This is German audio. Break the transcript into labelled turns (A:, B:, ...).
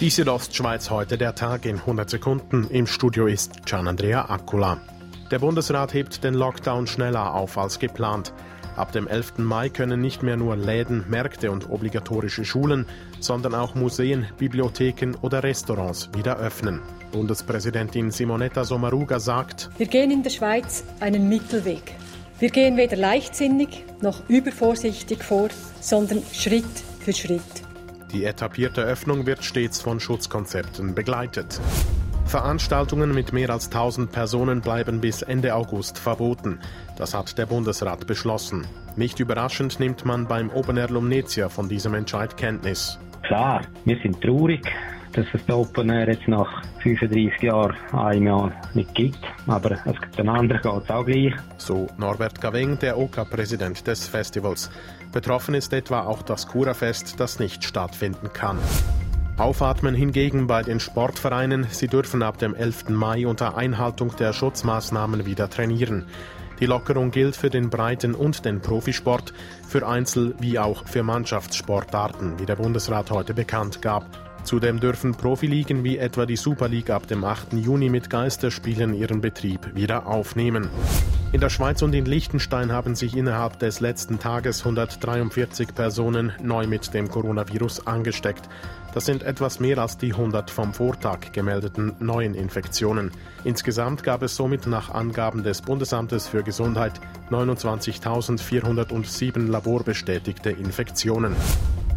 A: Die Südostschweiz heute der Tag in 100 Sekunden. Im Studio ist Gian Andrea Akula. Der Bundesrat hebt den Lockdown schneller auf als geplant. Ab dem 11. Mai können nicht mehr nur Läden, Märkte und obligatorische Schulen, sondern auch Museen, Bibliotheken oder Restaurants wieder öffnen. Bundespräsidentin Simonetta Sommaruga sagt,
B: Wir gehen in der Schweiz einen Mittelweg. Wir gehen weder leichtsinnig noch übervorsichtig vor, sondern Schritt für Schritt.
A: Die etablierte Öffnung wird stets von Schutzkonzepten begleitet. Veranstaltungen mit mehr als 1000 Personen bleiben bis Ende August verboten. Das hat der Bundesrat beschlossen. Nicht überraschend nimmt man beim Open Air Lumnezia von diesem Entscheid Kenntnis.
C: Klar, wir sind traurig, dass es den Open Air jetzt nach 35 Jahren einem Jahr nicht gibt. Aber es gibt den anderen geht es auch gleich.
A: So Norbert Gaveng, der OK-Präsident des Festivals. Betroffen ist etwa auch das Kurafest, das nicht stattfinden kann. Aufatmen hingegen bei den Sportvereinen. Sie dürfen ab dem 11. Mai unter Einhaltung der Schutzmaßnahmen wieder trainieren. Die Lockerung gilt für den Breiten- und den Profisport, für Einzel- wie auch für Mannschaftssportarten, wie der Bundesrat heute bekannt gab. Zudem dürfen Profiligen wie etwa die Super League ab dem 8. Juni mit Geisterspielen ihren Betrieb wieder aufnehmen. In der Schweiz und in Liechtenstein haben sich innerhalb des letzten Tages 143 Personen neu mit dem Coronavirus angesteckt. Das sind etwas mehr als die 100 vom Vortag gemeldeten neuen Infektionen. Insgesamt gab es somit nach Angaben des Bundesamtes für Gesundheit 29.407 laborbestätigte Infektionen.